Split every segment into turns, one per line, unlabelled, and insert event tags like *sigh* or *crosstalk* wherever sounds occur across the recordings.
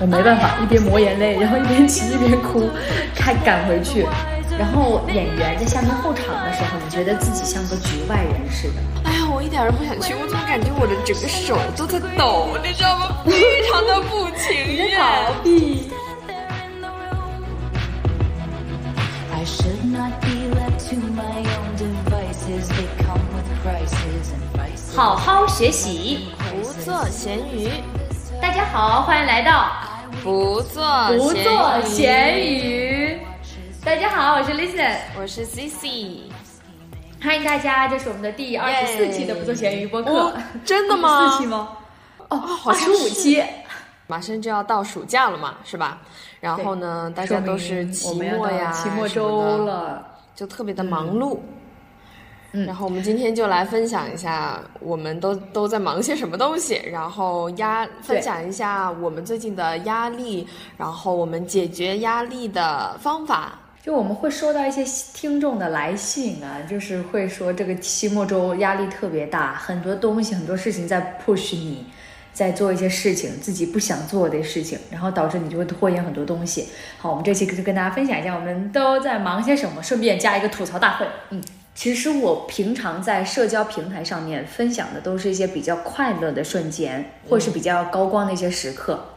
我没办法，一边抹眼泪，然后一边骑一边哭，还赶回去。然后演员在下面候场的时候，你觉得自己像个局外人似的。
哎呀，我一点都不想去，我怎么感觉我的整个手都在抖，你知道吗？*laughs* 非常的不情愿。
逃避。好好学习，
不做咸鱼。
大家好，欢迎来到
不做
不做咸鱼。大家好，我是 Listen，
我是 CC，
欢迎大家，这是我们的第二十四期的不做咸鱼播客。
真的吗？
四期吗？哦，好十五期。
马上就要到暑假了嘛，是吧？然后呢，大家都是期末呀，
期末周了，
就特别的忙碌。嗯，然后我们今天就来分享一下，我们都都在忙些什么东西，然后压分享一下我们最近的压力，然后我们解决压力的方法。
就我们会收到一些听众的来信啊，就是会说这个期末周压力特别大，很多东西很多事情在 push 你，在做一些事情自己不想做的事情，然后导致你就会拖延很多东西。好，我们这期就跟大家分享一下我们都在忙些什么，顺便加一个吐槽大会。嗯。其实我平常在社交平台上面分享的都是一些比较快乐的瞬间，或是比较高光的一些时刻。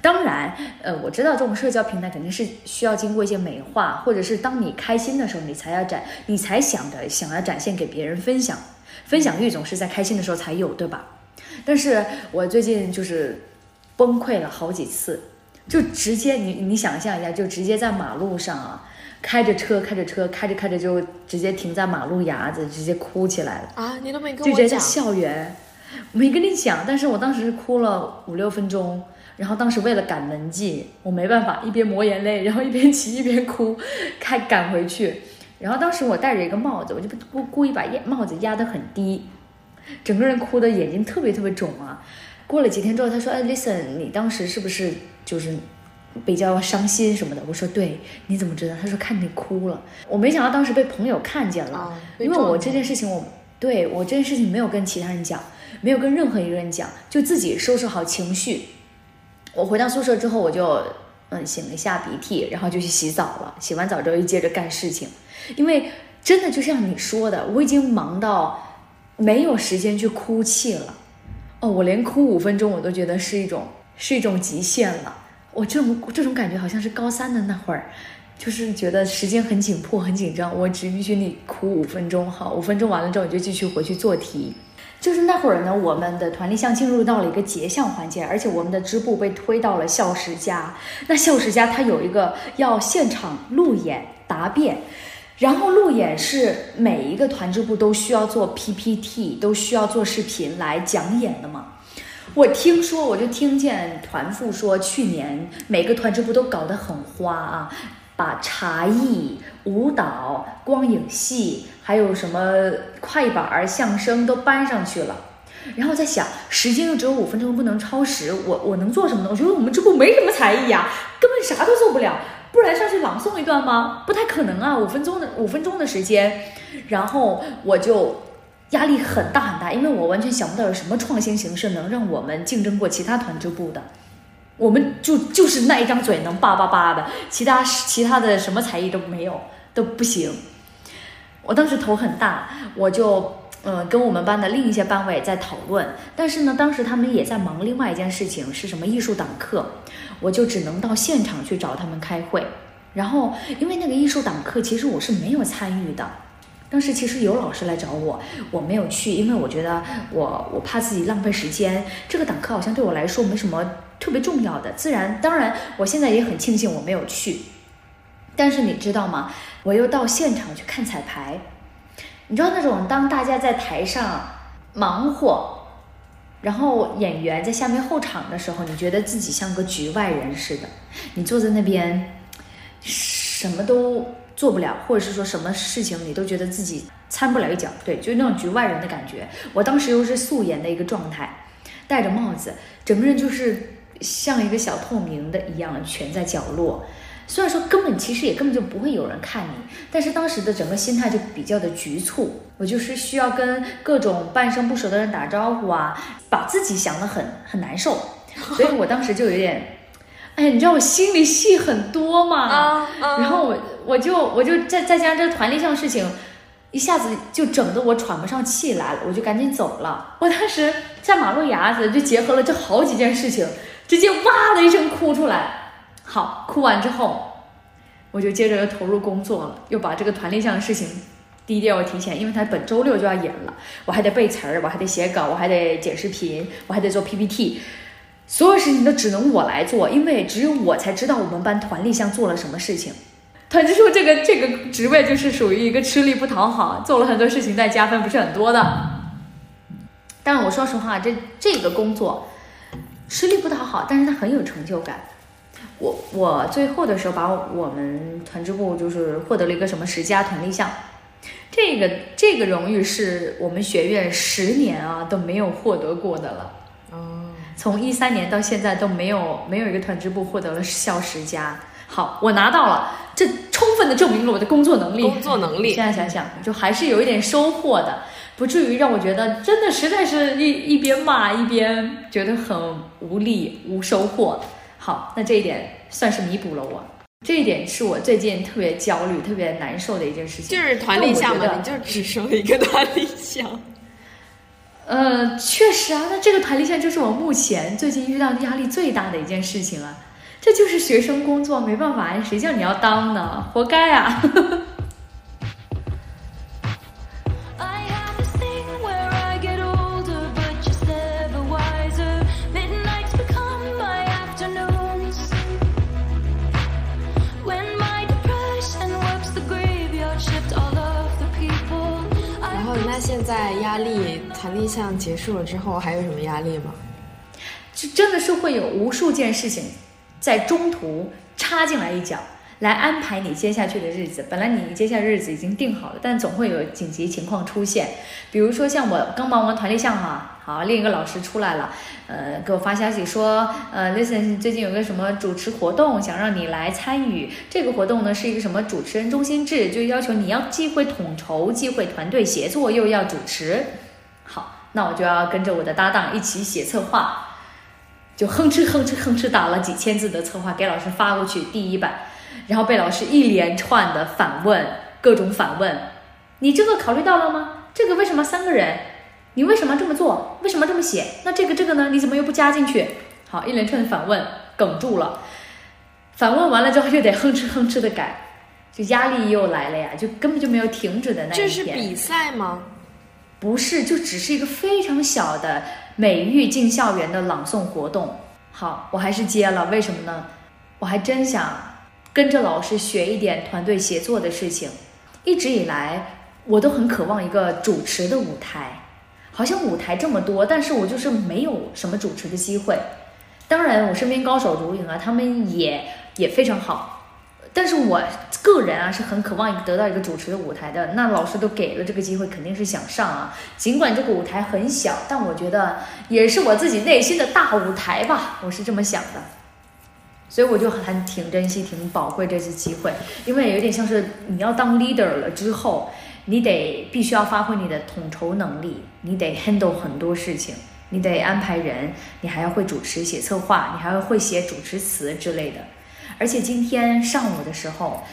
当然，呃，我知道这种社交平台肯定是需要经过一些美化，或者是当你开心的时候，你才要展，你才想着想要展现给别人分享。分享欲总是在开心的时候才有，对吧？但是我最近就是崩溃了好几次，就直接你你想象一下，就直接在马路上啊。开着车，开着车，开着开着就直接停在马路牙子，直接哭起来了
啊！你都没跟我
讲，就直接在校园，没跟你讲。但是我当时是哭了五六分钟，然后当时为了赶门禁，我没办法，一边抹眼泪，然后一边骑一边哭，开赶回去。然后当时我戴着一个帽子，我就故故意把帽子压得很低，整个人哭的眼睛特别特别肿啊。过了几天之后，他说：“哎，Listen，你当时是不是就是？”比较伤心什么的，我说对，你怎么知道？他说看你哭了，我没想到当时被朋友看见了，因为我这件事情，我对我这件事情没有跟其他人讲，没有跟任何一个人讲，就自己收拾好情绪。我回到宿舍之后，我就嗯擤了一下鼻涕，然后就去洗澡了。洗完澡之后又接着干事情，因为真的就像你说的，我已经忙到没有时间去哭泣了。哦，我连哭五分钟我都觉得是一种是一种极限了。我这种这种感觉好像是高三的那会儿，就是觉得时间很紧迫、很紧张，我只允许你哭五分钟，好，五分钟完了之后你就继续回去做题。就是那会儿呢，我们的团立项进入到了一个结项环节，而且我们的支部被推到了校十家。那校十家它有一个要现场路演答辩，然后路演是每一个团支部都需要做 PPT，都需要做视频来讲演的嘛。我听说，我就听见团副说，去年每个团支部都搞得很花啊，把茶艺、舞蹈、光影戏，还有什么快板、相声都搬上去了。然后在想，时间又只有五分钟，不能超时，我我能做什么呢？我觉得我们支部没什么才艺呀，根本啥都做不了。不然上去朗诵一段吗？不太可能啊，五分钟的五分钟的时间。然后我就。压力很大很大，因为我完全想不到有什么创新形式能让我们竞争过其他团支部的，我们就就是那一张嘴能叭叭叭的，其他其他的什么才艺都没有，都不行。我当时头很大，我就嗯跟我们班的另一些班委在讨论，但是呢，当时他们也在忙另外一件事情，是什么艺术党课，我就只能到现场去找他们开会。然后因为那个艺术党课，其实我是没有参与的。当时其实有老师来找我，我没有去，因为我觉得我我怕自己浪费时间。这个党课好像对我来说没什么特别重要的，自然当然我现在也很庆幸我没有去。但是你知道吗？我又到现场去看彩排，你知道那种当大家在台上忙活，然后演员在下面候场的时候，你觉得自己像个局外人似的，你坐在那边什么都。做不了，或者是说什么事情你都觉得自己掺不了一脚，对，就是那种局外人的感觉。我当时又是素颜的一个状态，戴着帽子，整个人就是像一个小透明的一样蜷在角落。虽然说根本其实也根本就不会有人看你，但是当时的整个心态就比较的局促。我就是需要跟各种半生不熟的人打招呼啊，把自己想得很很难受，所以我当时就有点哎，你知道我心里戏很多嘛？然后我我就我就再再加上这个团立项事情，一下子就整得我喘不上气来了，我就赶紧走了。我当时在马路牙子就结合了这好几件事情，直接哇的一声哭出来。好，哭完之后，我就接着又投入工作了，又把这个团立项的事情。第一点我提前，因为他本周六就要演了，我还得背词儿，我还得写稿，我还得剪视频，我还得做 PPT，所有事情都只能我来做，因为只有我才知道我们班团立项做了什么事情。团支书这个这个职位就是属于一个吃力不讨好，做了很多事情但加分不是很多的。但我说实话，这这个工作吃力不讨好，但是它很有成就感。我我最后的时候把我们团支部就是获得了一个什么十佳团立项。这个这个荣誉是我们学院十年啊都没有获得过的了。
哦，
从一三年到现在都没有没有一个团支部获得了校十佳。好，我拿到了，这充分的证明了我的工作能力。
工作能力。
现在想想，就还是有一点收获的，不至于让我觉得真的实在是一一边骂一边觉得很无力、无收获。好，那这一点算是弥补了我。这一点是我最近特别焦虑、特别难受的一件事情。
就是团立项嘛，你就只剩一个团立项。
呃，确实啊，那这个弹力线就是我目前最近遇到的压力最大的一件事情啊。这就是学生工作，没办法，谁叫你要当呢？活该啊！
现在压力谈立项结束了之后，还有什么压力吗？
就真的是会有无数件事情在中途插进来一脚，来安排你接下去的日子。本来你接下日子已经定好了，但总会有紧急情况出现。比如说像我刚忙完团立项哈。好，另一个老师出来了，呃，给我发消息说，呃，Listen，最近有个什么主持活动，想让你来参与。这个活动呢是一个什么主持人中心制，就要求你要既会统筹，既会团队协作，又要主持。好，那我就要跟着我的搭档一起写策划，就哼哧哼哧哼哧打了几千字的策划给老师发过去，第一版，然后被老师一连串的反问，各种反问，你这个考虑到了吗？这个为什么三个人？你为什么这么做？为什么这么写？那这个这个呢？你怎么又不加进去？好，一连串的反问，哽住了。反问完了之后，又得哼哧哼哧的改，就压力又来了呀，就根本就没有停止的那一
天。这是比赛吗？
不是，就只是一个非常小的美育进校园的朗诵活动。好，我还是接了，为什么呢？我还真想跟着老师学一点团队协作的事情。一直以来，我都很渴望一个主持的舞台。好像舞台这么多，但是我就是没有什么主持的机会。当然，我身边高手如云啊，他们也也非常好。但是我个人啊，是很渴望得到一个主持的舞台的。那老师都给了这个机会，肯定是想上啊。尽管这个舞台很小，但我觉得也是我自己内心的大舞台吧，我是这么想的。所以我就很挺珍惜、挺宝贵这次机会，因为有点像是你要当 leader 了之后。你得必须要发挥你的统筹能力，你得 handle 很多事情，你得安排人，你还要会主持、写策划，你还要会写主持词之类的。而且今天上午的时候，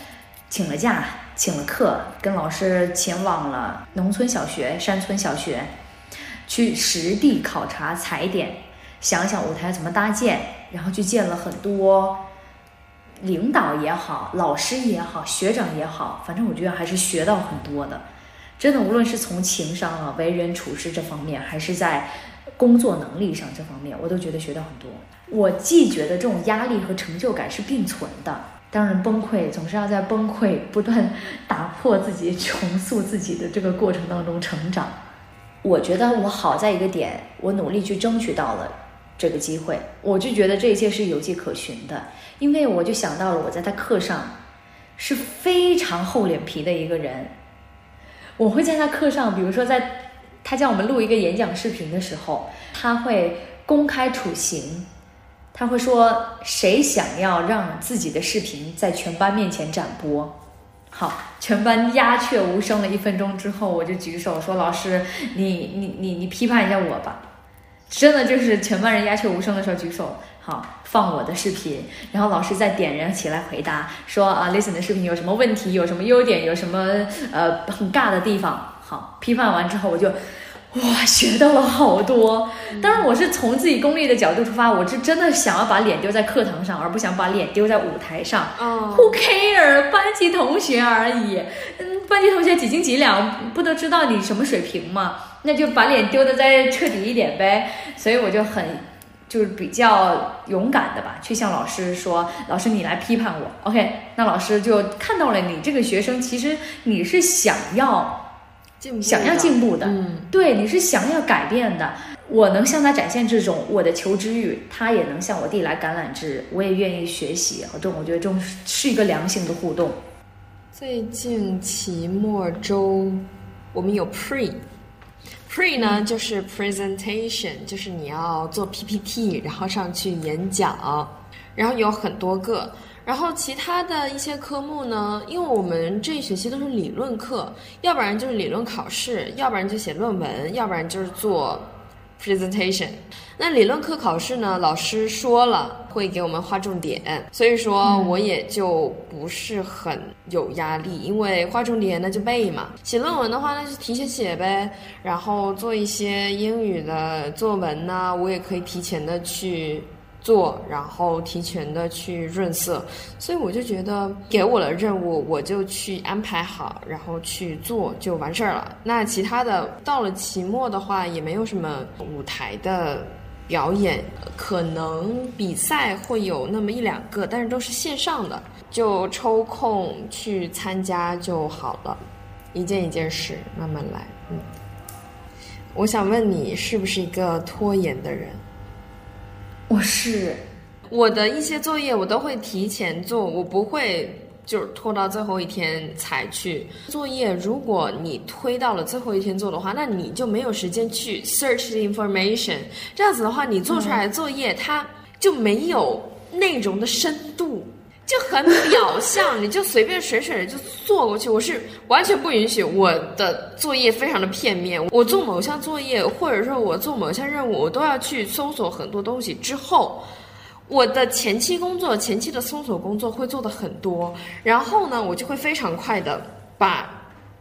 请了假，请了课，跟老师前往了农村小学、山村小学，去实地考察踩点，想想舞台怎么搭建，然后去见了很多。领导也好，老师也好，学长也好，反正我觉得还是学到很多的。真的，无论是从情商啊、为人处事这方面，还是在工作能力上这方面，我都觉得学到很多。我既觉得这种压力和成就感是并存的，当然崩溃总是要在崩溃不断打破自己、重塑自己的这个过程当中成长。我觉得我好在一个点，我努力去争取到了。这个机会，我就觉得这一切是有迹可循的，因为我就想到了我在他课上是非常厚脸皮的一个人，我会在他课上，比如说在他叫我们录一个演讲视频的时候，他会公开处刑，他会说谁想要让自己的视频在全班面前展播，好，全班鸦雀无声了一分钟之后，我就举手说老师，你你你你批判一下我吧。真的就是全班人鸦雀无声的时候举手，好放我的视频，然后老师再点人起来回答说啊，listen 的视频有什么问题，有什么优点，有什么呃很尬的地方。好，批判完之后我就。哇，学到了好多！当然，我是从自己功利的角度出发，我是真的想要把脸丢在课堂上，而不想把脸丢在舞台上。Who care？班级同学而已。嗯，班级同学几斤几两，不都知道你什么水平吗？那就把脸丢的再彻底一点呗。所以我就很，就是比较勇敢的吧，去向老师说：“老师，你来批判我。”OK，那老师就看到了你这个学生，其实你是想要。想要进步的，
嗯，
对，你是想要改变的。我能向他展现这种我的求知欲，他也能向我递来橄榄枝，我也愿意学习。这种我觉得这种是一个良性的互动。
最近期末周，我们有 Pre 呢就是 presentation，就是你要做 PPT，然后上去演讲，然后有很多个。然后其他的一些科目呢，因为我们这一学期都是理论课，要不然就是理论考试，要不然就写论文，要不然就是做 presentation。那理论课考试呢，老师说了会给我们划重点，所以说我也就不是很有压力，因为划重点那就背嘛。写论文的话，那就提前写呗。然后做一些英语的作文呢，我也可以提前的去。做，然后提前的去润色，所以我就觉得给我的任务，我就去安排好，然后去做就完事儿了。那其他的到了期末的话，也没有什么舞台的表演，可能比赛会有那么一两个，但是都是线上的，就抽空去参加就好了，一件一件事慢慢来。嗯，我想问你，是不是一个拖延的人？
我是
我的一些作业我都会提前做，我不会就是拖到最后一天才去作业。如果你推到了最后一天做的话，那你就没有时间去 search the information。这样子的话，你做出来的作业它就没有内容的深度，就很表象，你就随便水水的就做过去。我是完全不允许我的作业非常的片面。我做某项作业，或者说我做某项任务，我都要去搜索很多东西之后。我的前期工作，前期的搜索工作会做的很多，然后呢，我就会非常快的把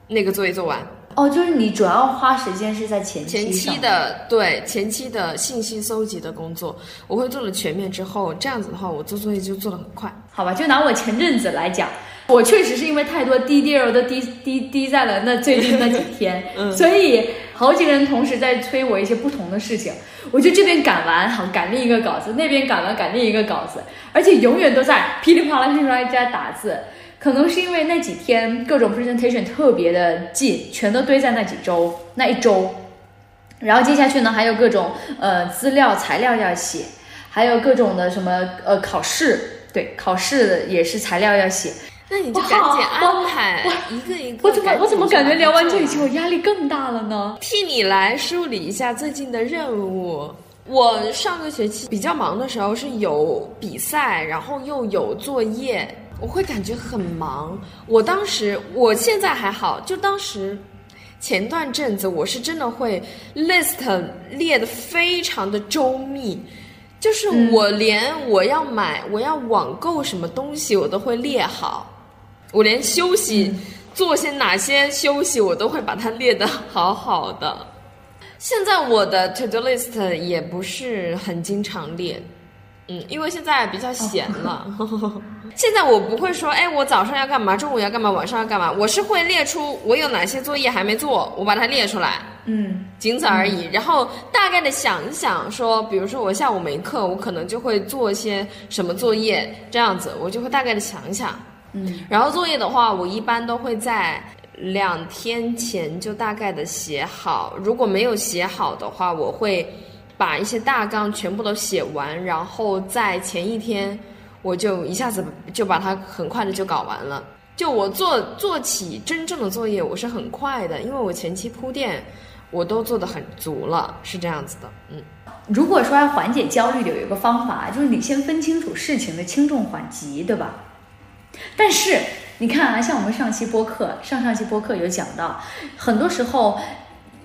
那个作业做完。
哦，就是你主要花时间是在前
期前期的对前期的信息搜集的工作，我会做的全面之后，这样子的话，我做作业就做的很快。
好吧，就拿我前阵子来讲，我确实是因为太多滴滴儿都滴滴滴在了那最近那几天，*laughs* 所以好几个人同时在催我一些不同的事情。我就这边赶完，好赶另一个稿子；那边赶完，赶另一个稿子，而且永远都在噼里啪啦、噼里啪啦在打字。可能是因为那几天各种 presentation 特别的近，全都堆在那几周、那一周。然后接下去呢，还有各种呃资料材料要写，还有各种的什么呃考试，对，考试也是材料要写。
那你就赶紧安排一个一个。
我怎么我怎么感觉聊完这一期我压力更大了呢？
替你来梳理一下最近的任务。我上个学期比较忙的时候是有比赛，然后又有作业，我会感觉很忙。我当时，我现在还好，就当时前段阵子我是真的会 list 列的非常的周密。就是我连我要买、我要网购什么东西，我都会列好。我连休息做些哪些休息，我都会把它列得好好的。现在我的 to do list 也不是很经常列，嗯，因为现在比较闲了。*laughs* 现在我不会说，哎，我早上要干嘛，中午要干嘛，晚上要干嘛。我是会列出我有哪些作业还没做，我把它列出来。
嗯，
仅此而已。然后大概的想一想，说，比如说我下午没课，我可能就会做一些什么作业，这样子，我就会大概的想一想。
嗯，
然后作业的话，我一般都会在两天前就大概的写好。如果没有写好的话，我会把一些大纲全部都写完，然后在前一天我就一下子就把它很快的就搞完了。就我做做起真正的作业，我是很快的，因为我前期铺垫。我都做的很足了，是这样子的，嗯。
如果说要缓解焦虑的有一个方法，就是你先分清楚事情的轻重缓急，对吧？但是你看啊，像我们上期播客、上上期播客有讲到，很多时候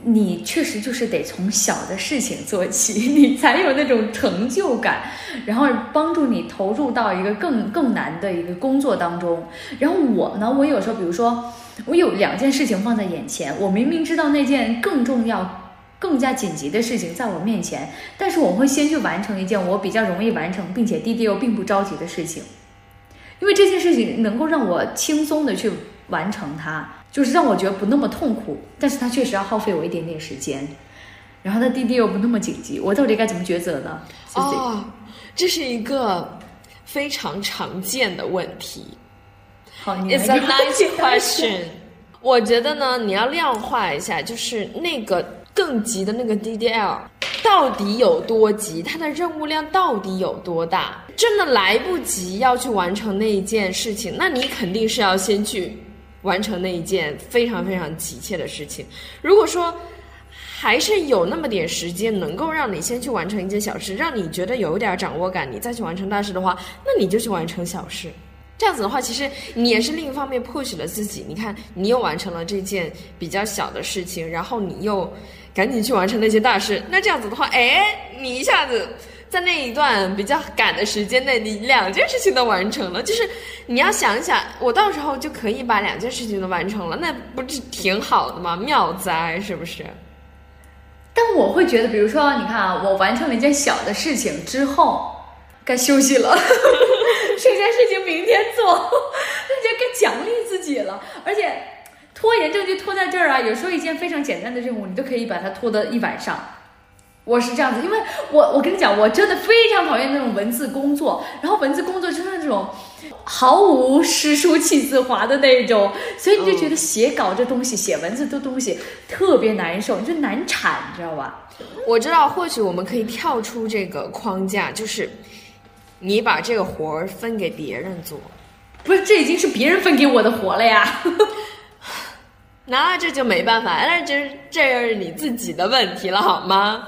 你确实就是得从小的事情做起，*laughs* 你才有那种成就感，然后帮助你投入到一个更更难的一个工作当中。然后我呢，我有时候比如说，我有两件事情放在眼前，我明明知道那件更重要、更加紧急的事情在我面前，但是我会先去完成一件我比较容易完成，并且弟弟又并不着急的事情，因为这件事情能够让我轻松的去完成它。就是让我觉得不那么痛苦，但是它确实要耗费我一点点时间，然后他弟弟又不那么紧急，我到底该怎么抉择呢？
哦，这是一个非常常见的问题。
好
，It's a *laughs* nice question。*laughs* 我觉得呢，你要量化一下，就是那个更急的那个 DDL 到底有多急，他的任务量到底有多大？真的来不及要去完成那一件事情，那你肯定是要先去。完成那一件非常非常急切的事情。如果说还是有那么点时间，能够让你先去完成一件小事，让你觉得有点掌握感，你再去完成大事的话，那你就去完成小事。这样子的话，其实你也是另一方面 push 了自己。你看，你又完成了这件比较小的事情，然后你又赶紧去完成那些大事。那这样子的话，哎，你一下子。在那一段比较赶的时间内，你两件事情都完成了，就是你要想想，我到时候就可以把两件事情都完成了，那不是挺好的吗？妙哉，是不是？
但我会觉得，比如说，你看啊，我完成了一件小的事情之后，该休息了，*laughs* 这件事情明天做，那就该奖励自己了。而且拖延症就拖在这儿啊，有时候一件非常简单的任务，你都可以把它拖到一晚上。我是这样子，因为我我跟你讲，我真的非常讨厌那种文字工作，然后文字工作就是那种毫无诗书气自华的那种，所以你就觉得写稿这东西，写文字这东西特别难受，你就难产，你知道吧？
我知道，或许我们可以跳出这个框架，就是你把这个活儿分给别人做，
不是，这已经是别人分给我的活了呀。
那这就没办法，那这这是你自己的问题了，好吗？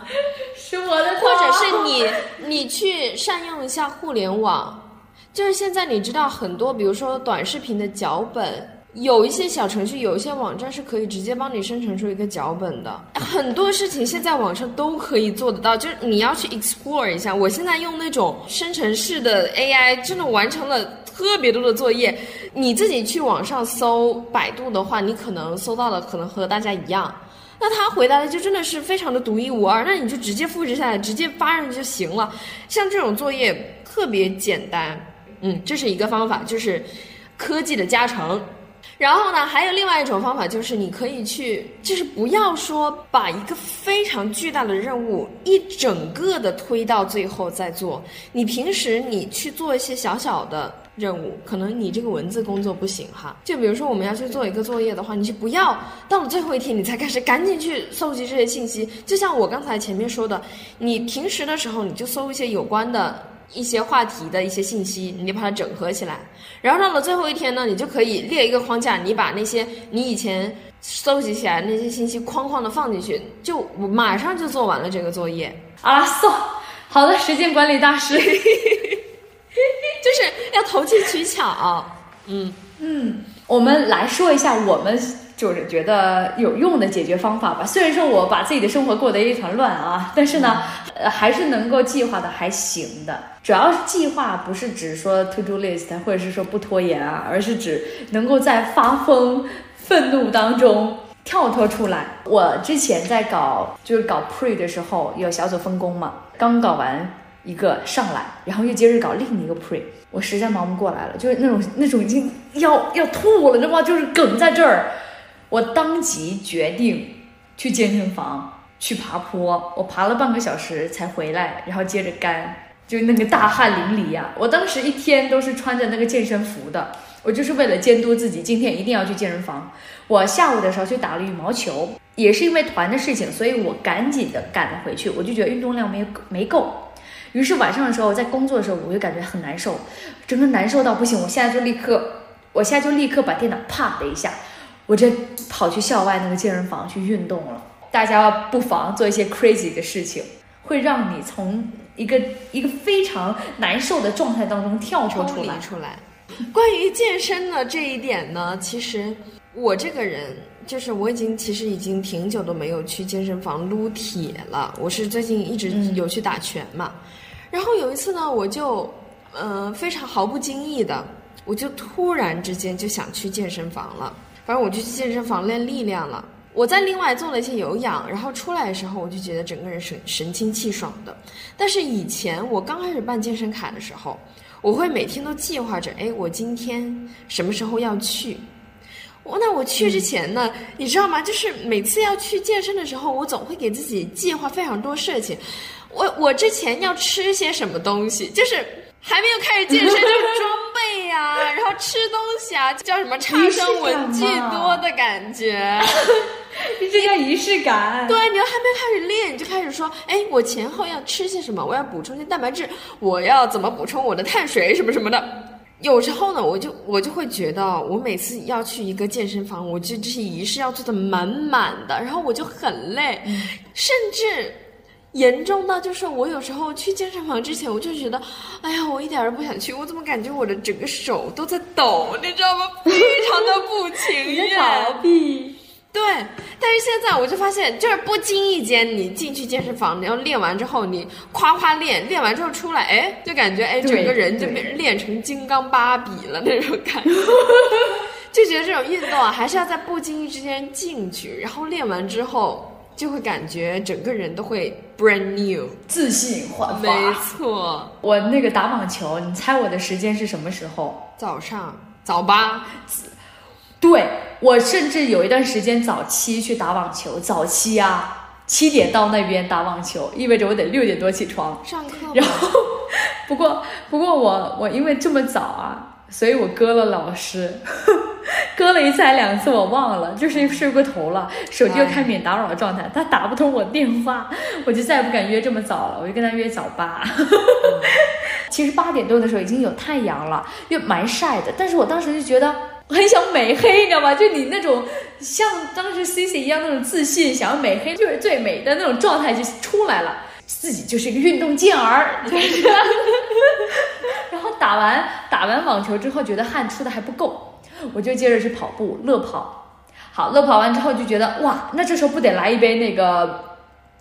是我的
或者是你你去善用一下互联网，就是现在你知道很多，比如说短视频的脚本，有一些小程序，有一些网站是可以直接帮你生成出一个脚本的。很多事情现在网上都可以做得到，就是你要去 explore 一下。我现在用那种生成式的 AI，真的完成了。特别多的作业，你自己去网上搜百度的话，你可能搜到的可能和大家一样，那他回答的就真的是非常的独一无二，那你就直接复制下来，直接发上去就行了。像这种作业特别简单，嗯，这是一个方法，就是科技的加成。然后呢，还有另外一种方法，就是你可以去，就是不要说把一个非常巨大的任务一整个的推到最后再做，你平时你去做一些小小的。任务可能你这个文字工作不行哈，就比如说我们要去做一个作业的话，你就不要到了最后一天你才开始赶紧去搜集这些信息。就像我刚才前面说的，你平时的时候你就搜一些有关的一些话题的一些信息，你就把它整合起来，然后到了最后一天呢，你就可以列一个框架，你把那些你以前搜集起来那些信息框框的放进去，就马上就做完了这个作业。
啊，送好的时间管理大师。*laughs*
就是要投机取巧，嗯
嗯，我们来说一下我们就是觉得有用的解决方法吧。虽然说我把自己的生活过得一团乱啊，但是呢，呃，还是能够计划的还行的。主要是计划不是指说 to do list，或者是说不拖延啊，而是指能够在发疯、愤怒当中跳脱出来。我之前在搞就是搞 pre 的时候，有小组分工嘛，刚搞完。一个上来，然后又接着搞另一个 pre，我实在忙不过来了，就是那种那种已经要要吐了，知道吗？就是梗在这儿，我当即决定去健身房去爬坡，我爬了半个小时才回来，然后接着干，就那个大汗淋漓呀！我当时一天都是穿着那个健身服的，我就是为了监督自己今天一定要去健身房。我下午的时候去打了羽毛球，也是因为团的事情，所以我赶紧的赶了回去，我就觉得运动量没没够。于是晚上的时候，在工作的时候，我就感觉很难受，整个难受到不行。我现在就立刻，我现在就立刻把电脑啪的一下，我这跑去校外那个健身房去运动了。大家不妨做一些 crazy 的事情，会让你从一个一个非常难受的状态当中跳脱出来。
出来。关于健身的这一点呢，其实我这个人就是我已经其实已经挺久都没有去健身房撸铁了。我是最近一直有去打拳嘛，然后有一次呢，我就呃非常毫不经意的，我就突然之间就想去健身房了。反正我就去健身房练力量了。我在另外做了一些有氧，然后出来的时候我就觉得整个人神神清气爽的。但是以前我刚开始办健身卡的时候，我会每天都计划着，哎，我今天什么时候要去？我那我去之前呢，你知道吗？就是每次要去健身的时候，我总会给自己计划非常多事情。我我之前要吃些什么东西？就是还没有开始健身就 *laughs* 装备呀，然后吃东西啊，叫什么差生文具多的感觉。*laughs*
这叫仪式感。
对，你要还没开始练，你就开始说，哎，我前后要吃些什么？我要补充些蛋白质，我要怎么补充我的碳水什么什么的。有时候呢，我就我就会觉得，我每次要去一个健身房，我就这些仪式要做的满满的，然后我就很累，甚至严重到就是我有时候去健身房之前，我就觉得，哎呀，我一点都不想去，我怎么感觉我的整个手都在抖，你知道吗？*laughs* 非常的不情愿。
逃避。
对，但是现在我就发现，就是不经意间，你进去健身房，然后练完之后，你夸夸练，练完之后出来，哎，就感觉哎，整个人就变练成金刚芭比了那种感觉，*laughs* 就觉得这种运动啊，还是要在不经意之间进去，然后练完之后，就会感觉整个人都会 brand new，
自信焕
发。没错，
我那个打网球，你猜我的时间是什么时候？
早上早八。
对我甚至有一段时间早期去打网球，早期啊，七点到那边打网球，意味着我得六点多起床
上课。
然后，不过不过我我因为这么早啊，所以我割了老师，*laughs* 割了一次还两次我忘了，就是睡过头了，手机又开免打扰的状态，他打不通我电话，我就再也不敢约这么早了，我就跟他约早八。*laughs* 其实八点多的时候已经有太阳了，又蛮晒的，但是我当时就觉得。很想美黑，你知道吗？就你那种像当时 C C 一样那种自信，想要美黑就是最美的那种状态就出来了，自己就是一个运动健儿。*laughs* 然后打完打完网球之后，觉得汗出的还不够，我就接着去跑步，乐跑。好，乐跑完之后就觉得哇，那这时候不得来一杯那个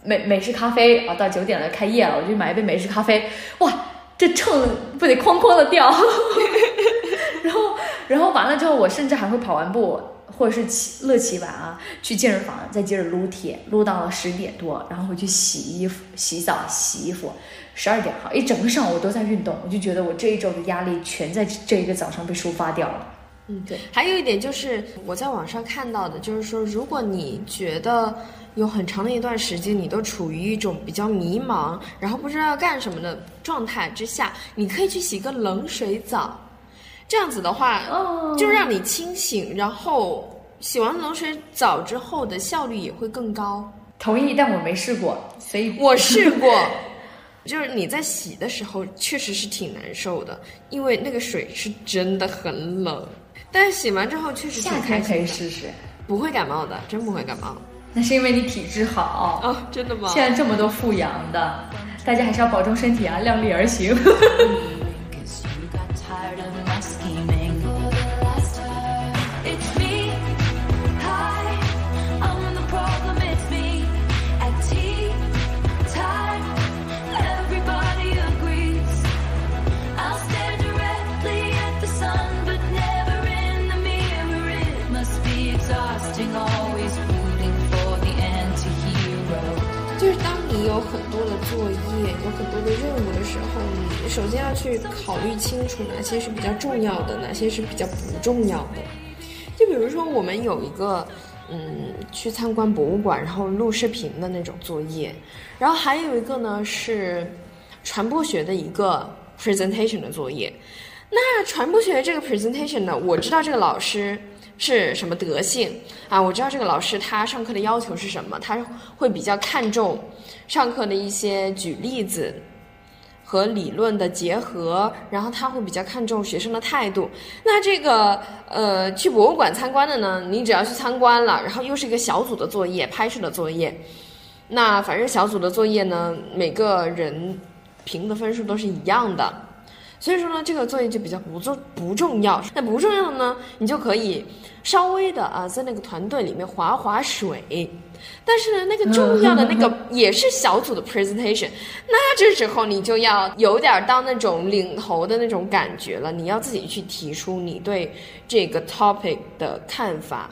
美美式咖啡啊？到九点了开业了，我就买一杯美式咖啡。哇，这秤不得哐哐的掉。*laughs* 然后，然后完了之后，我甚至还会跑完步，或者是骑乐骑完啊，去健身房再接着撸铁，撸到了十点多，然后回去洗衣服、洗澡、洗衣服，十二点好，一整个上午我都在运动，我就觉得我这一周的压力全在这一个早上被抒发掉了。
嗯，对。还有一点就是我在网上看到的，就是说，如果你觉得有很长的一段时间你都处于一种比较迷茫，然后不知道要干什么的状态之下，你可以去洗个冷水澡。这样子的话，就让你清醒，然后洗完冷水澡之后的效率也会更高。
同意，但我没试过，所以
我试过，*laughs* 就是你在洗的时候确实是挺难受的，因为那个水是真的很冷。但是洗完之后确实
夏天可以试试，
不会感冒的，真不会感冒。
那是因为你体质好
哦，真的吗？
现在这么多富阳的，大家还是要保重身体啊，量力而行。*laughs* *laughs*
作业，有很多的任务的时候，你首先要去考虑清楚哪些是比较重要的，哪些是比较不重要的。就比如说，我们有一个嗯去参观博物馆，然后录视频的那种作业，然后还有一个呢是传播学的一个 presentation 的作业。那传播学这个 presentation 呢，我知道这个老师。是什么德性啊？我知道这个老师他上课的要求是什么，他会比较看重上课的一些举例子和理论的结合，然后他会比较看重学生的态度。那这个呃，去博物馆参观的呢，你只要去参观了，然后又是一个小组的作业，拍摄的作业，那反正小组的作业呢，每个人评的分数都是一样的。所以说呢，这个作业就比较不重不重要。那不重要的呢，你就可以稍微的啊，在那个团队里面划划水。但是呢，那个重要的那个也是小组的 presentation，那这时候你就要有点当那种领头的那种感觉了，你要自己去提出你对这个 topic 的看法，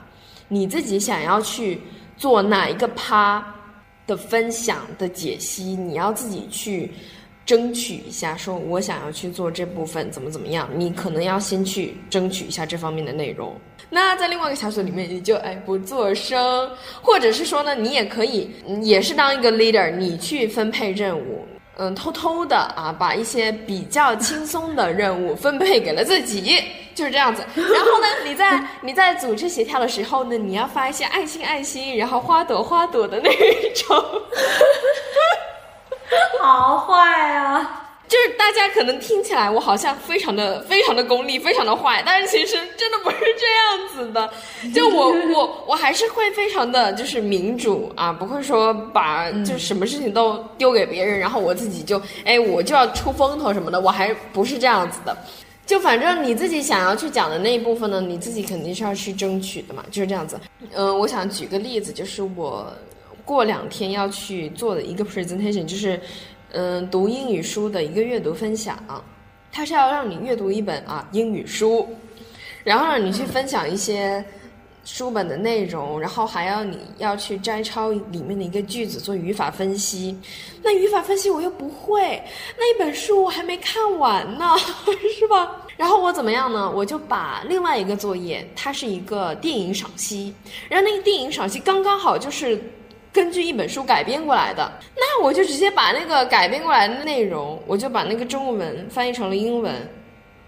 你自己想要去做哪一个趴的分享的解析，你要自己去。争取一下，说我想要去做这部分，怎么怎么样？你可能要先去争取一下这方面的内容。那在另外一个小组里面，你就哎不做声，或者是说呢，你也可以 *laughs* 也是当一个 leader，你去分配任务，嗯，偷偷的啊，把一些比较轻松的任务分配给了自己，*laughs* 就是这样子。然后呢，你在 *laughs* 你在组织协调的时候呢，你要发一些爱心爱心，然后花朵花朵的那种。*laughs*
好坏啊！
就是大家可能听起来我好像非常的非常的功利，非常的坏，但是其实真的不是这样子的。*laughs* 就我我我还是会非常的就是民主啊，不会说把就什么事情都丢给别人，然后我自己就哎我就要出风头什么的，我还不是这样子的。就反正你自己想要去讲的那一部分呢，你自己肯定是要去争取的嘛，就是这样子。嗯，我想举个例子，就是我。过两天要去做的一个 presentation 就是，嗯，读英语书的一个阅读分享。它是要让你阅读一本啊英语书，然后让你去分享一些书本的内容，然后还要你要去摘抄里面的一个句子做语法分析。那语法分析我又不会，那一本书我还没看完呢，*laughs* 是吧？然后我怎么样呢？我就把另外一个作业，它是一个电影赏析，然后那个电影赏析刚刚好就是。根据一本书改编过来的，那我就直接把那个改编过来的内容，我就把那个中文翻译成了英文，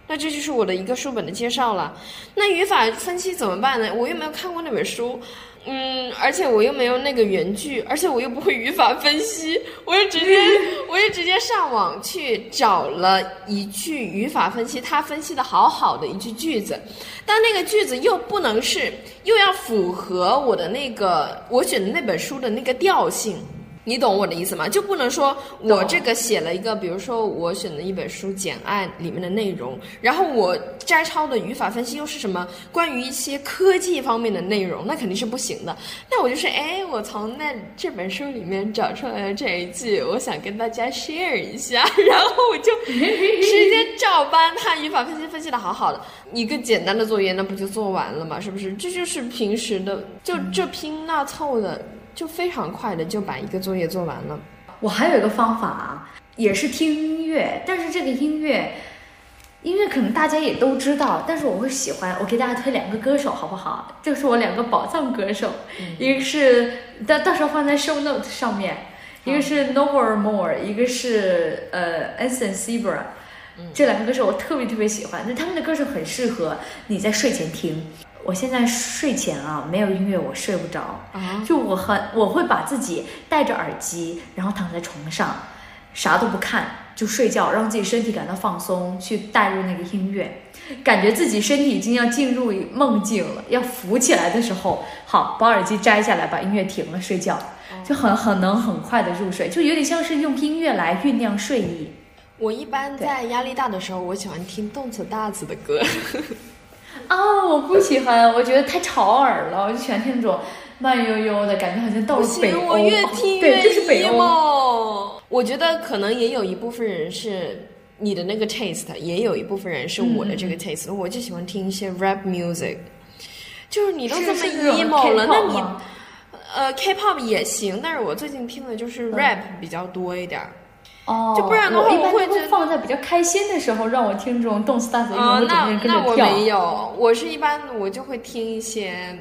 那这就是我的一个书本的介绍了。那语法分析怎么办呢？我又没有看过那本书。嗯，而且我又没有那个原句，而且我又不会语法分析，我就直接，我就直接上网去找了一句语法分析，他分析的好好的一句句子，但那个句子又不能是，又要符合我的那个我选的那本书的那个调性。你懂我的意思吗？就不能说我这个写了一个，比如说我选的一本书《简爱》里面的内容，然后我摘抄的语法分析又是什么关于一些科技方面的内容，那肯定是不行的。那我就是，哎，我从那这本书里面找出来的这一句，我想跟大家 share 一下，*laughs* 然后我就直接照搬他语法分析分析的好好的一个简单的作业，那不就做完了吗？是不是？这就是平时的，就这拼那凑的。就非常快的就把一个作业做完了。
我还有一个方法啊，也是听音乐，但是这个音乐，音乐可能大家也都知道，但是我会喜欢。我给大家推两个歌手好不好？这是我两个宝藏歌手，一个是到到时候放在 show note 上面，一个是 Novermore，一个是呃 Anson Seabra。这两个歌手我特别特别喜欢，那他们的歌手很适合你在睡前听。我现在睡前啊，没有音乐我睡不着啊。就我很我会把自己戴着耳机，然后躺在床上，啥都不看就睡觉，让自己身体感到放松，去带入那个音乐，感觉自己身体已经要进入梦境了，要浮起来的时候，好把耳机摘下来，把音乐停了，睡觉就很很能很快的入睡，就有点像是用音乐来酝酿睡意。
我一般在压力大的时候，我喜欢听动次大次的歌。
啊，我不喜欢，我觉得太吵耳了。我就喜欢听那种慢悠悠的感觉，好像到了北欧。
我越听越
emo。
我觉得可能也有一部分人是你的那个 taste，也有一部分人是我的这个 taste。我就喜欢听一些 rap music，就是你都这么 emo 了，那你呃 K-pop 也行，但是我最近听的就是 rap 比较多一点。
哦，
就不然的话，
我
会
放在比较开心的时候，让我听这种动次打次的音乐，我整个人跟着
跳。那我没有，我是一般我就会听一些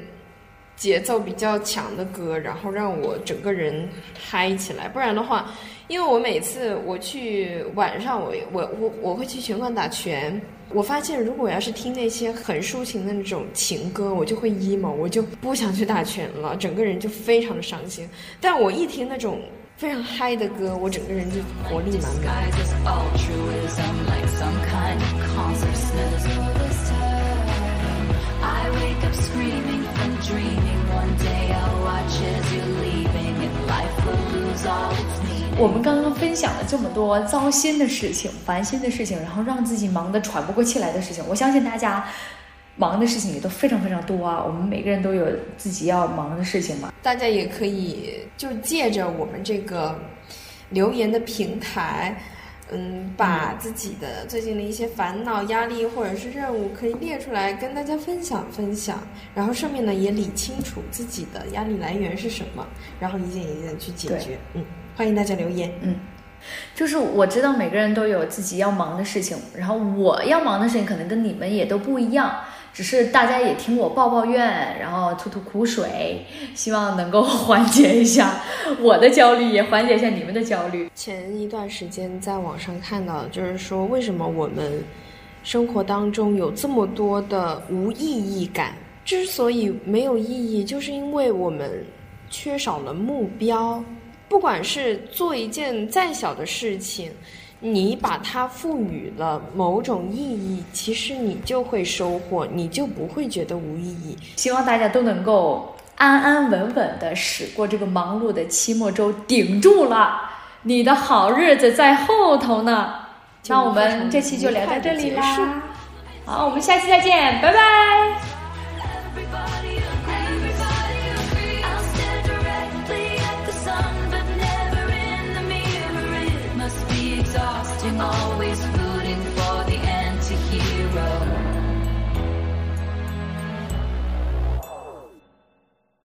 节奏比较强的歌，然后让我整个人嗨起来。不然的话，因为我每次我去晚上，我我我我会去拳馆打拳，我发现如果我要是听那些很抒情的那种情歌，我就会 emo，我就不想去打拳了，整个人就非常的伤心。但我一听那种。非常嗨的歌，我整个人就活力满满。
我们刚刚分享了这么多糟心的事情、烦心的事情，然后让自己忙得喘不过气来的事情，我相信大家忙的事情也都非常非常多啊。我们每个人都有自己要忙的事情嘛。
大家也可以就借着我们这个留言的平台，嗯，把自己的最近的一些烦恼、压力或者是任务可以列出来跟大家分享分享，然后顺便呢也理清楚自己的压力来源是什么，然后一件一件的去解决。嗯。欢迎大家留言。
嗯，就是我知道每个人都有自己要忙的事情，然后我要忙的事情可能跟你们也都不一样，只是大家也听我抱抱怨，然后吐吐苦水，希望能够 *laughs* 缓解一下我的焦虑，也缓解一下你们的焦虑。
前一段时间在网上看到，就是说为什么我们生活当中有这么多的无意义感？之所以没有意义，就是因为我们缺少了目标。不管是做一件再小的事情，你把它赋予了某种意义，其实你就会收获，你就不会觉得无意义。
希望大家都能够安安稳稳的驶过这个忙碌的期末周，顶住了，你的好日子在后头呢。那我们这期就聊到这里啦，好，我们下期再见，拜拜。always.